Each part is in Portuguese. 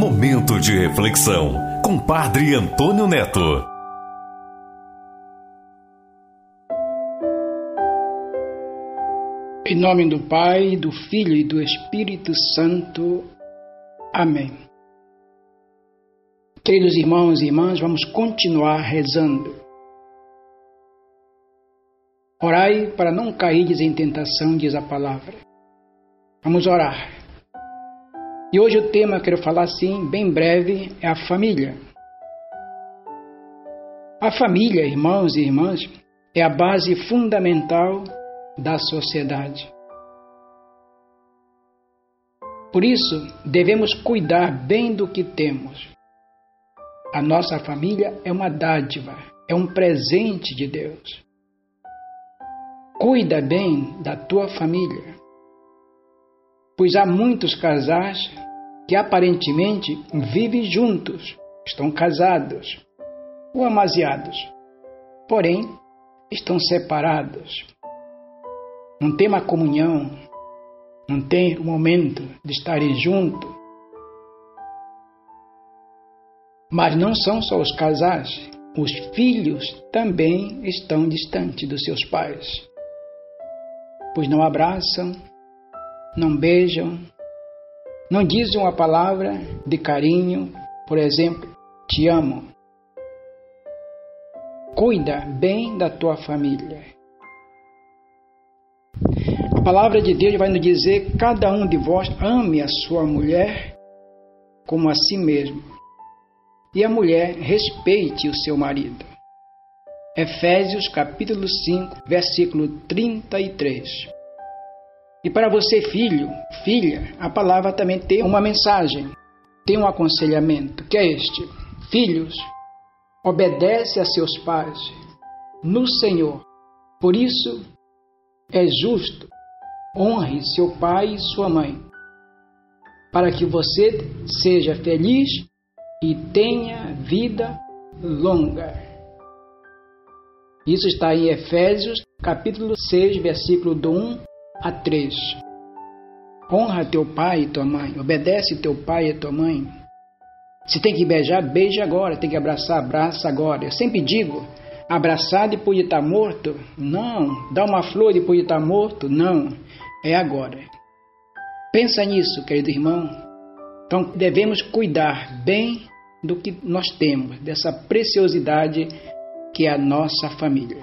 Momento de reflexão com Padre Antônio Neto. Em nome do Pai, do Filho e do Espírito Santo. Amém. Queridos irmãos e irmãs, vamos continuar rezando. Orai para não cairdes em tentação, diz a palavra. Vamos orar. E hoje o tema que eu quero falar assim, bem breve, é a família. A família, irmãos e irmãs, é a base fundamental da sociedade. Por isso, devemos cuidar bem do que temos. A nossa família é uma dádiva, é um presente de Deus. Cuida bem da tua família, pois há muitos casais que aparentemente vivem juntos, estão casados ou amaziados, porém estão separados não tem uma comunhão, não tem o momento de estarem juntos. Mas não são só os casais, os filhos também estão distantes dos seus pais, pois não abraçam, não beijam, não dizem uma palavra de carinho, por exemplo, te amo. Cuida bem da tua família. A palavra de Deus vai nos dizer: cada um de vós ame a sua mulher como a si mesmo, e a mulher respeite o seu marido. Efésios capítulo 5, versículo 33. E para você, filho, filha, a palavra também tem uma mensagem, tem um aconselhamento, que é este: Filhos, obedece a seus pais no Senhor. Por isso é justo honre seu pai e sua mãe, para que você seja feliz e tenha vida longa. Isso está em Efésios, capítulo 6, versículo do 1 a 3. Honra teu pai e tua mãe, obedece teu pai e tua mãe. Se tem que beijar, beija agora, tem que abraçar, abraça agora. Eu sempre digo, abraçar depois de estar morto? Não. Dar uma flor depois de estar morto? Não é agora. Pensa nisso, querido irmão. Então devemos cuidar bem do que nós temos, dessa preciosidade que é a nossa família.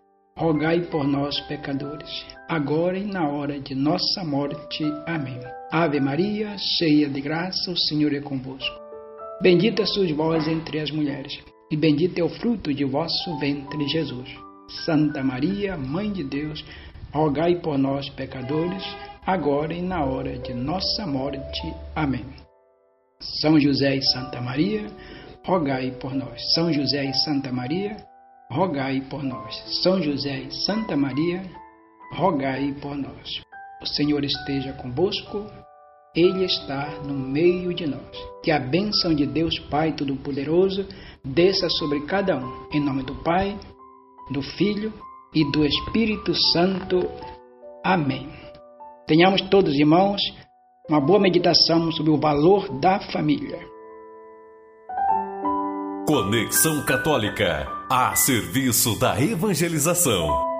rogai por nós, pecadores, agora e na hora de nossa morte. Amém. Ave Maria, cheia de graça, o Senhor é convosco. Bendita sois vós entre as mulheres, e bendito é o fruto de vosso ventre, Jesus. Santa Maria, Mãe de Deus, rogai por nós, pecadores, agora e na hora de nossa morte. Amém. São José e Santa Maria, rogai por nós. São José e Santa Maria, rogai por nós. São José e Santa Maria, rogai por nós. O Senhor esteja convosco, Ele está no meio de nós. Que a bênção de Deus Pai Todo-Poderoso desça sobre cada um. Em nome do Pai, do Filho e do Espírito Santo. Amém. Tenhamos todos, irmãos, uma boa meditação sobre o valor da família. Conexão Católica, a serviço da evangelização.